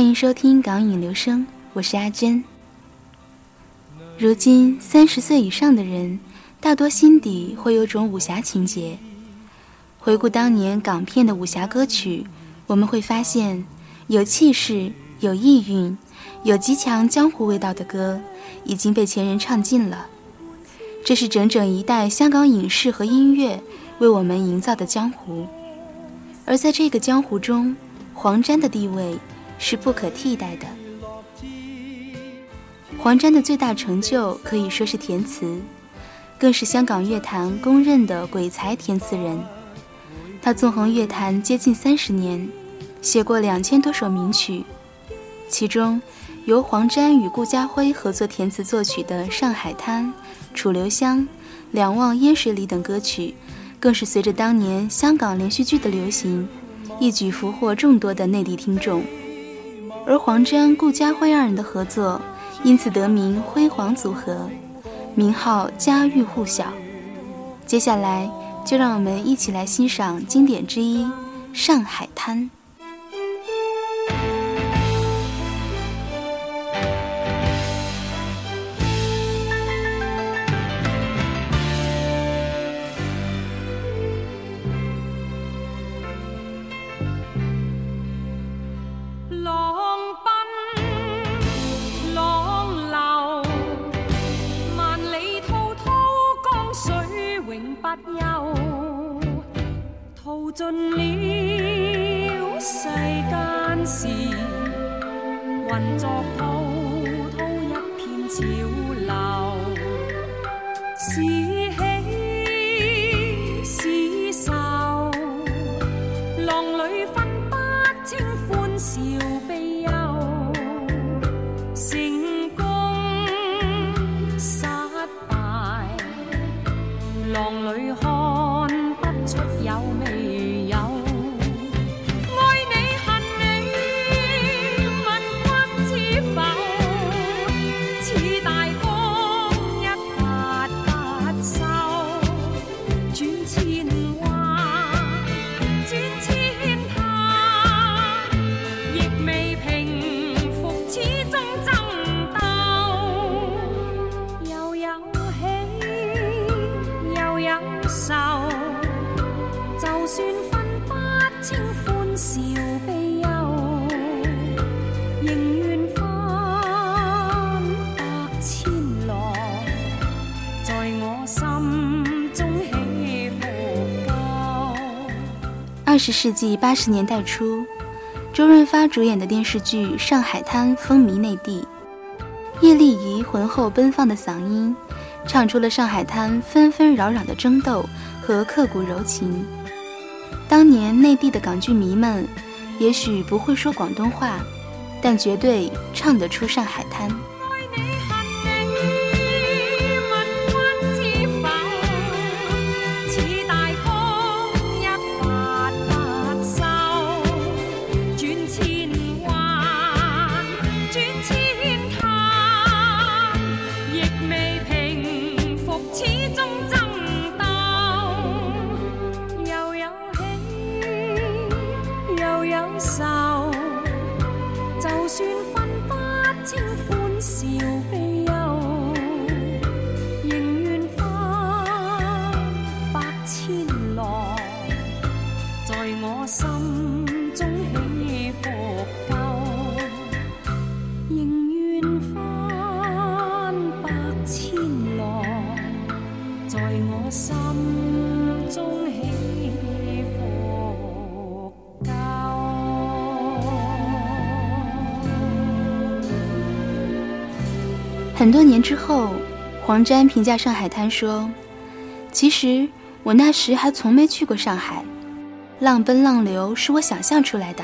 欢迎收听港影留声，我是阿珍。如今三十岁以上的人，大多心底会有种武侠情节。回顾当年港片的武侠歌曲，我们会发现，有气势、有意蕴、有极强江湖味道的歌，已经被前人唱尽了。这是整整一代香港影视和音乐为我们营造的江湖。而在这个江湖中，黄沾的地位。是不可替代的。黄沾的最大成就可以说是填词，更是香港乐坛公认的鬼才填词人。他纵横乐坛接近三十年，写过两千多首名曲，其中由黄沾与顾嘉辉合作填词作曲的《上海滩》《楚留香》《两望烟水里》等歌曲，更是随着当年香港连续剧的流行，一举俘获众多的内地听众。而黄沾、顾嘉辉二人的合作，因此得名“辉煌组合”，名号家喻户晓。接下来，就让我们一起来欣赏经典之一《上海滩》。世纪八十年代初，周润发主演的电视剧《上海滩》风靡内地。叶丽仪浑厚奔放的嗓音，唱出了上海滩纷纷扰扰的争斗和刻骨柔情。当年内地的港剧迷们，也许不会说广东话，但绝对唱得出《上海滩》。在我心中起伏够，仍愿翻百千浪，在我心中起伏够。很多年之后，黄沾评价《上海滩》说：“其实我那时还从没去过上海。”浪奔浪流是我想象出来的。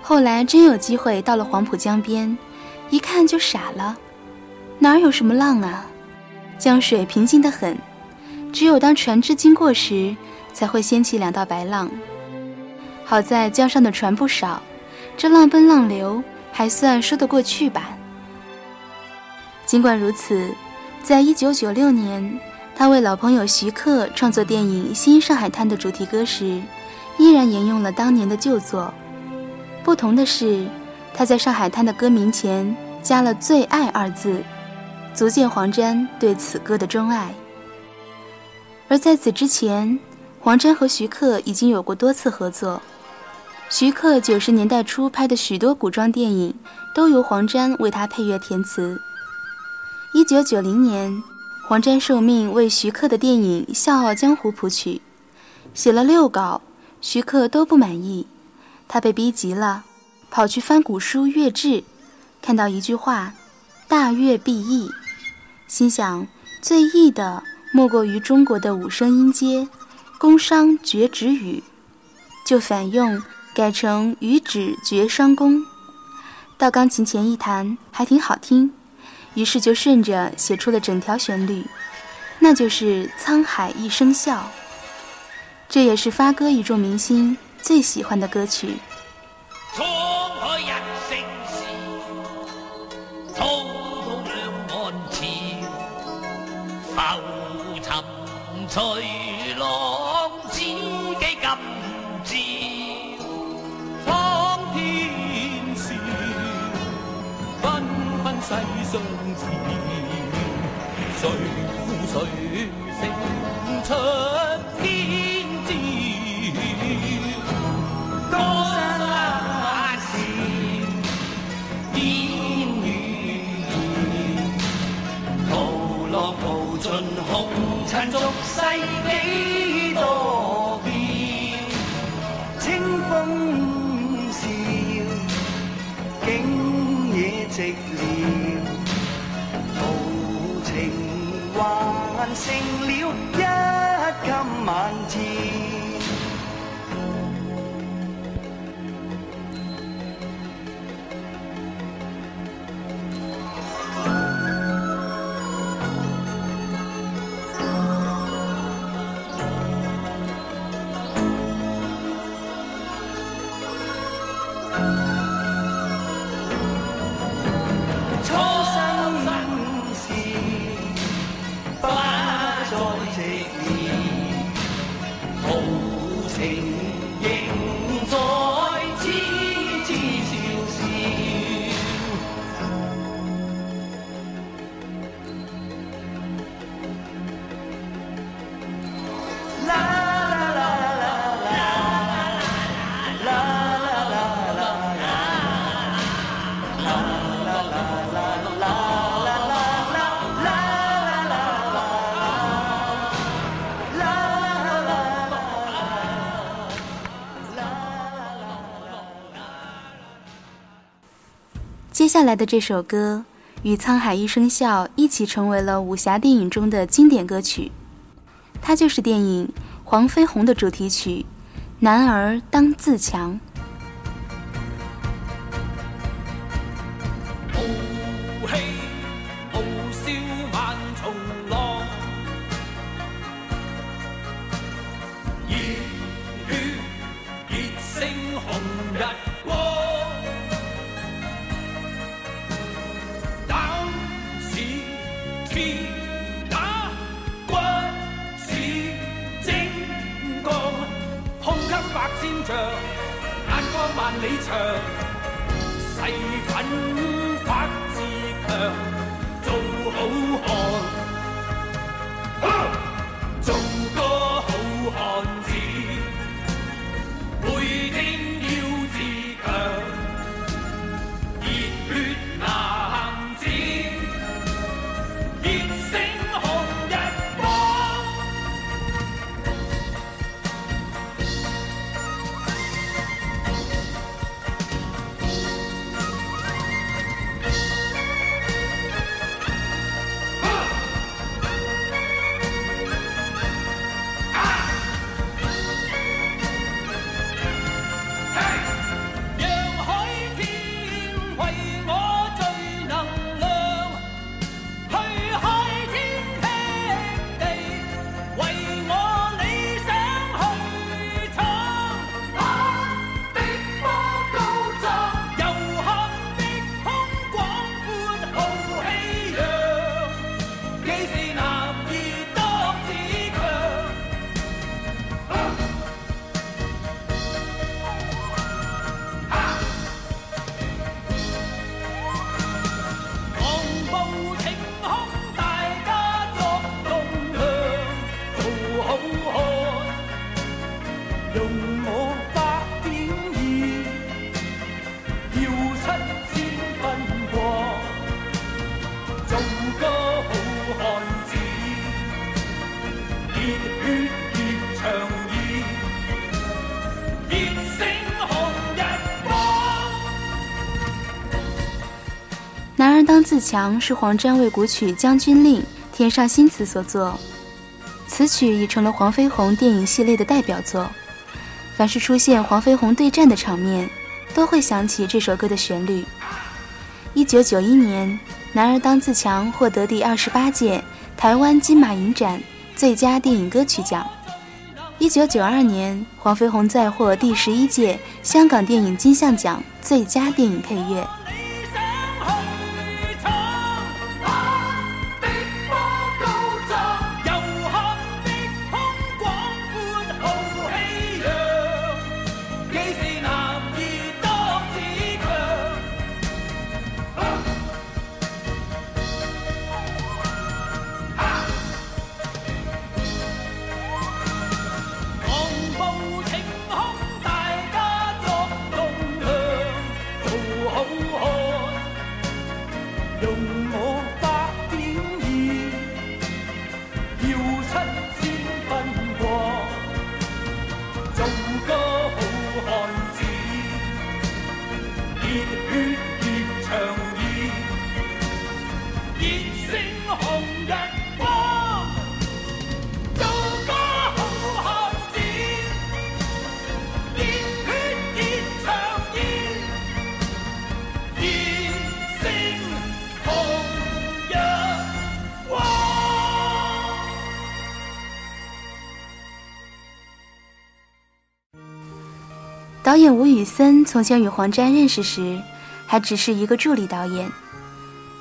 后来真有机会到了黄浦江边，一看就傻了，哪儿有什么浪啊？江水平静得很，只有当船只经过时，才会掀起两道白浪。好在江上的船不少，这浪奔浪流还算说得过去吧。尽管如此。”在一九九六年，他为老朋友徐克创作电影《新上海滩》的主题歌时，依然沿用了当年的旧作。不同的是，他在上海滩的歌名前加了“最爱”二字，足见黄沾对此歌的钟爱。而在此之前，黄沾和徐克已经有过多次合作。徐克九十年代初拍的许多古装电影，都由黄沾为他配乐填词。一九九零年，黄沾受命为徐克的电影《笑傲江湖》谱曲，写了六稿，徐克都不满意，他被逼急了，跑去翻古书《乐志》，看到一句话：“大乐必易”，心想最易的莫过于中国的五声音阶，宫商角徵羽，就反用改成羽指角双宫，到钢琴前一弹，还挺好听。于是就顺着写出了整条旋律，那就是《沧海一声笑》。这也是发哥一众明星最喜欢的歌曲。沧海一声笑，纷世上。谁负谁胜出天知？江山事，烟雨烟，涛浪淘尽红尘俗世几多变？清风笑，景野寂寥。成了一襟晚照。下来的这首歌与《沧海一声笑》一起成为了武侠电影中的经典歌曲，它就是电影《黄飞鸿》的主题曲《男儿当自强》。铁打军旗精钢胸襟百千丈眼光万里长誓奋发自强当自强》是黄沾为古曲《将军令》填上新词所作，此曲已成了黄飞鸿电影系列的代表作。凡是出现黄飞鸿对战的场面，都会想起这首歌的旋律。一九九一年，《男儿当自强》获得第二十八届台湾金马影展最佳电影歌曲奖。一九九二年，黄飞鸿再获第十一届香港电影金像奖最佳电影配乐。吴宇森从前与黄沾认识时，还只是一个助理导演。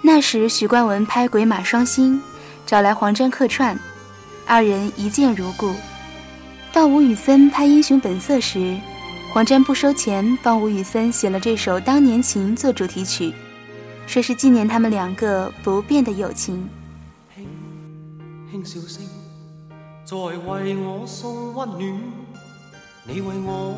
那时许冠文拍《鬼马双星》，找来黄沾客串，二人一见如故。到吴宇森拍《英雄本色》时，黄沾不收钱，帮吴宇森写了这首《当年情》做主题曲，说是纪念他们两个不变的友情。轻轻笑声，在为我送温暖，你为我。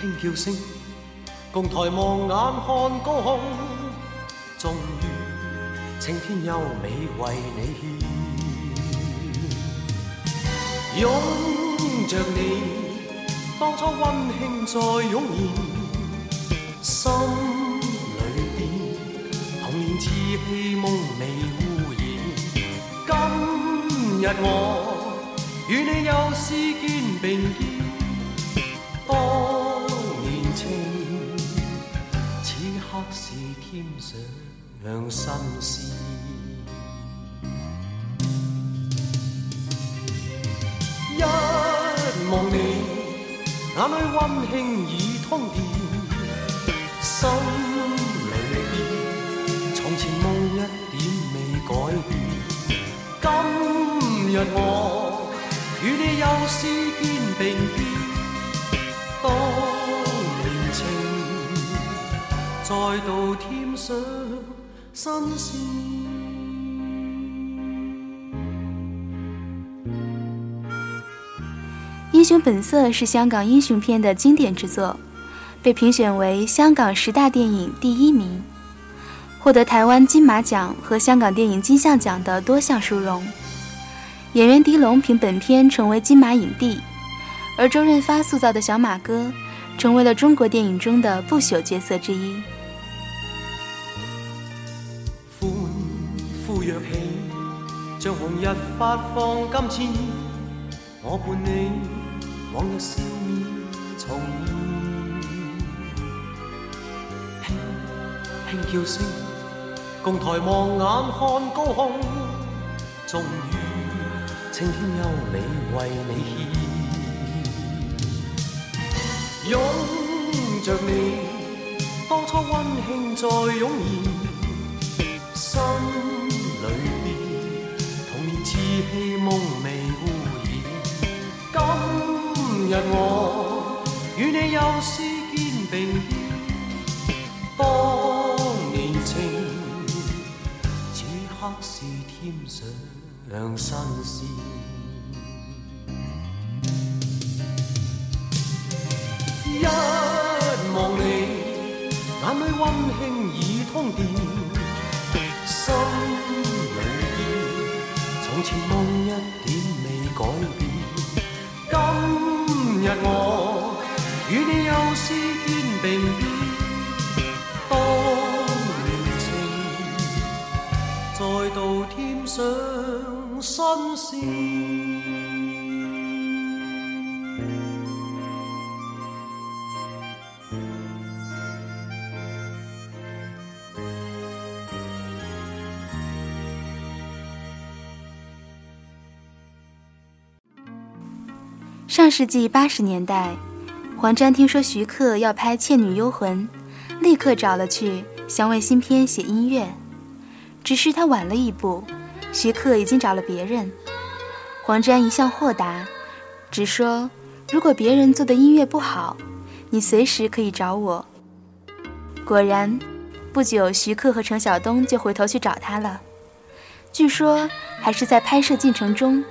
轻叫声，共抬望眼看高空，终于青天优美为你献。拥着你，当初温馨再涌现，心里边童年稚气梦未污染。今日我与你又视肩并肩。是添上新事，一望你眼里温馨已通电，心里边从前梦一点未改变。今日我与你又视肩并肩。当年情再度添上新鲜。英雄本色是香港英雄片的经典之作，被评选为香港十大电影第一名，获得台湾金马奖和香港电影金像奖的多项殊荣。演员狄龙凭本片成为金马影帝，而周润发塑造的小马哥成为了中国电影中的不朽角色之一。跃起，像红日发放金箭，我伴你往日笑面重现。轻轻叫声，共抬望眼看高空，终于青天优美为你献。拥着你，当初温馨再涌现，心。气梦未污染，今日我与你又视肩并肩，当年情此刻是添上新鲜。一望你，眼里温馨已通电，上世纪八十年代，黄沾听说徐克要拍《倩女幽魂》，立刻找了去，想为新片写音乐。只是他晚了一步，徐克已经找了别人。黄沾一向豁达，只说如果别人做的音乐不好，你随时可以找我。果然，不久徐克和程晓东就回头去找他了。据说还是在拍摄进程中。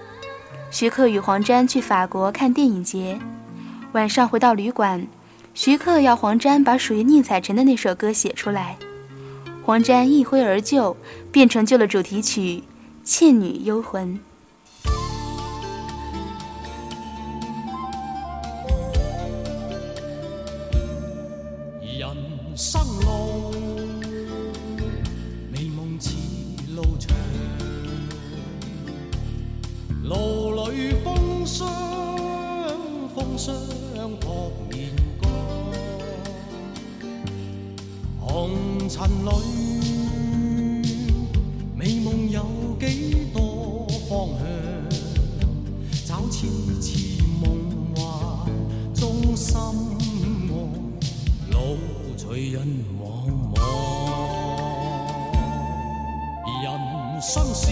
徐克与黄沾去法国看电影节，晚上回到旅馆，徐克要黄沾把属于宁采臣的那首歌写出来，黄沾一挥而就，便成就了主题曲《倩女幽魂》。风霜扑面干，红尘里，美梦有几多方向？找痴痴梦幻中心爱。路随人茫茫，人生是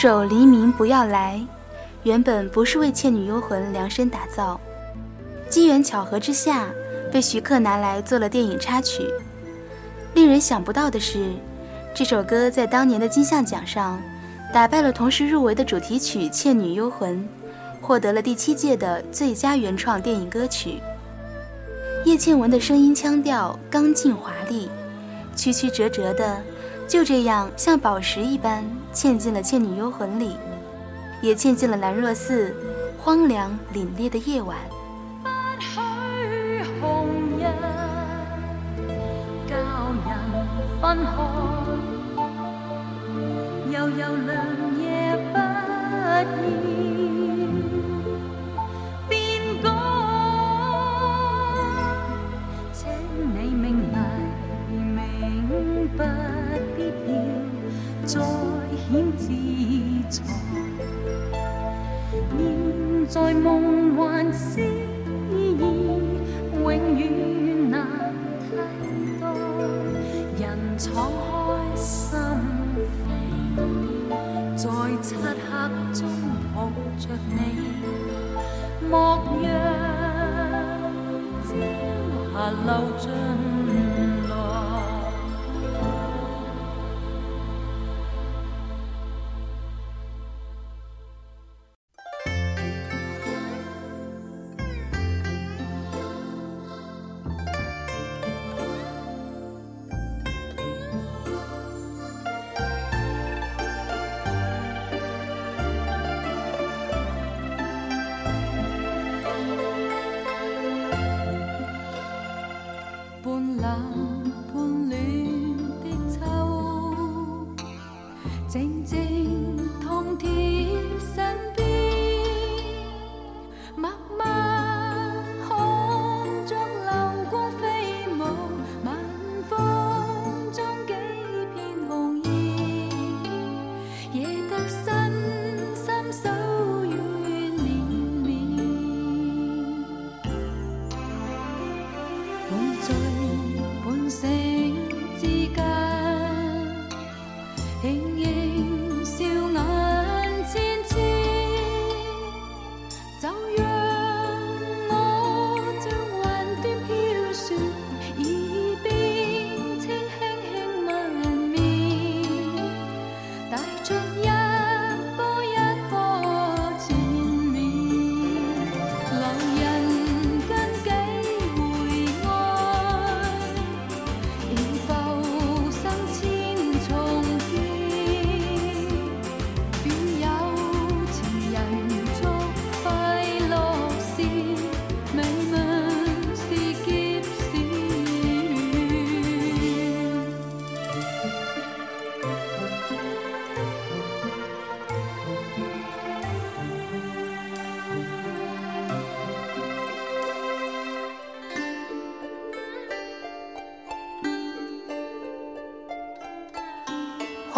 首《黎明不要来》原本不是为《倩女幽魂》量身打造，机缘巧合之下被徐克拿来做了电影插曲。令人想不到的是，这首歌在当年的金像奖上打败了同时入围的主题曲《倩女幽魂》，获得了第七届的最佳原创电影歌曲。叶倩文的声音腔调刚劲华丽，曲曲折折的，就这样像宝石一般嵌进了《倩女幽魂》里，也嵌进了兰若寺荒凉凛冽的夜晚。分开，悠悠良夜不厌在梦幻诗意，永远难替代。人敞开心扉，在漆黑中抱着你，莫让朝霞流尽。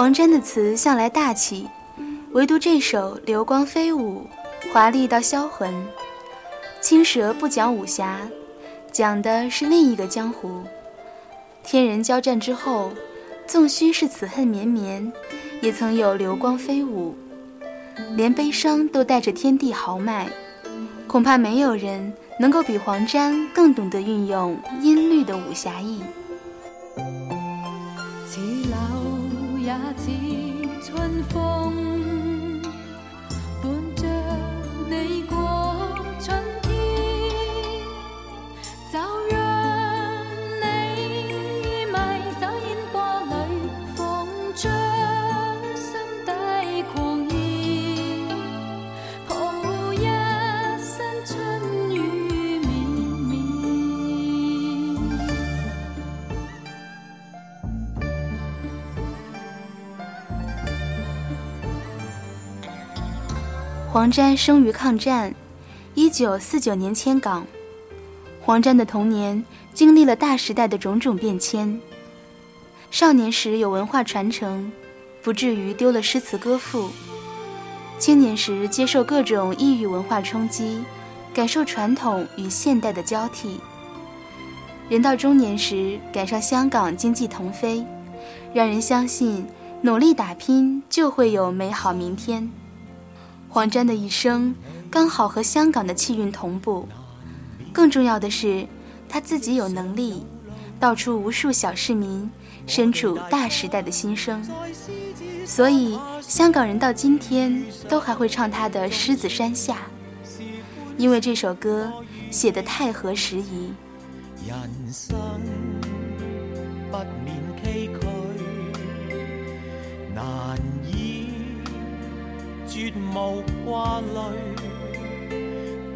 黄沾的词向来大气，唯独这首《流光飞舞》华丽到销魂。青蛇不讲武侠，讲的是另一个江湖。天人交战之后，纵须是此恨绵绵，也曾有流光飞舞。连悲伤都带着天地豪迈，恐怕没有人能够比黄沾更懂得运用音律的武侠意。也似春风，黄沾生于抗战，一九四九年迁港。黄沾的童年经历了大时代的种种变迁。少年时有文化传承，不至于丢了诗词歌赋；青年时接受各种异域文化冲击，感受传统与现代的交替。人到中年时赶上香港经济腾飞，让人相信努力打拼就会有美好明天。黄沾的一生刚好和香港的气运同步，更重要的是，他自己有能力道出无数小市民身处大时代的心声，所以香港人到今天都还会唱他的《狮子山下》。因为这首歌写得太合时宜。人生不免崎岖，难以絕無掛慮。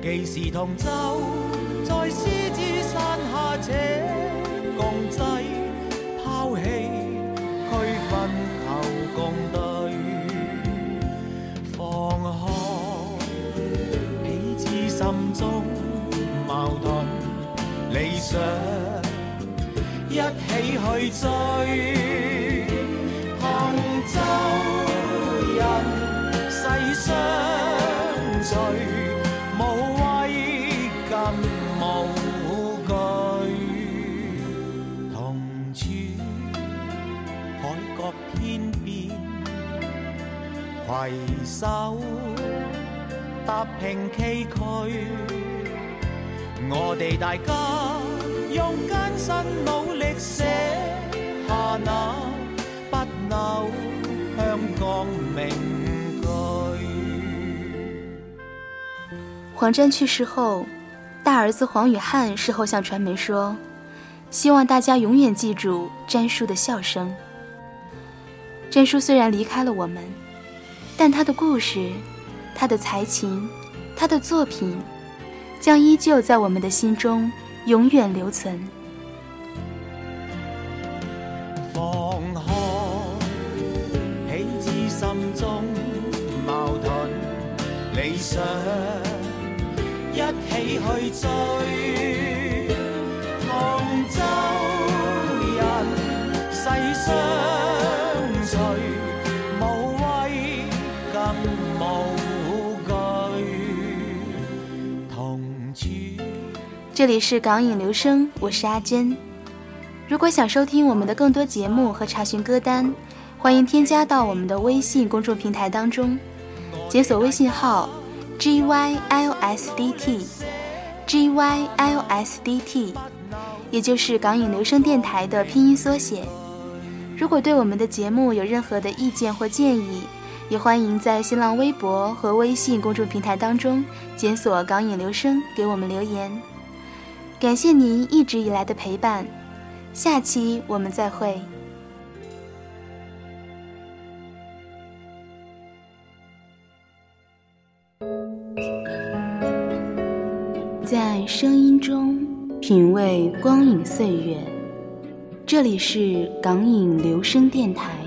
既是同舟，在獅子山下且共濟，拋棄區分求共對，放开彼此心中矛盾。理想一起去追，攜手踏平崎岖。我哋大家用艰辛努力写下那不朽香港名句。黄沾去世后，大儿子黄宇汉事后向传媒说：“希望大家永远记住詹叔的笑声。”詹叔虽然离开了我们，但他的故事、他的才情、他的作品。将依旧在我们的心中永远留存。放開彼此心中矛盾理想，一起去追，这里是港影留声，我是阿珍。如果想收听我们的更多节目和查询歌单，欢迎添加到我们的微信公众平台当中，解锁微信号 g y l s d t g y l s d t，也就是港影留声电台的拼音缩写。如果对我们的节目有任何的意见或建议，也欢迎在新浪微博和微信公众平台当中检索“港影留声”给我们留言。感谢您一直以来的陪伴，下期我们再会。在声音中品味光影岁月，这里是港影留声电台。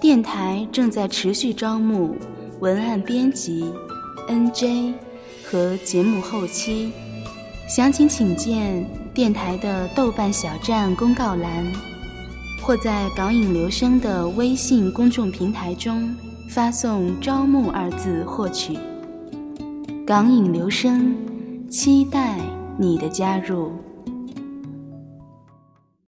电台正在持续招募文案编辑、NJ 和节目后期。详情请见电台的豆瓣小站公告栏，或在港影留声的微信公众平台中发送“招募”二字获取。港影留声，期待你的加入。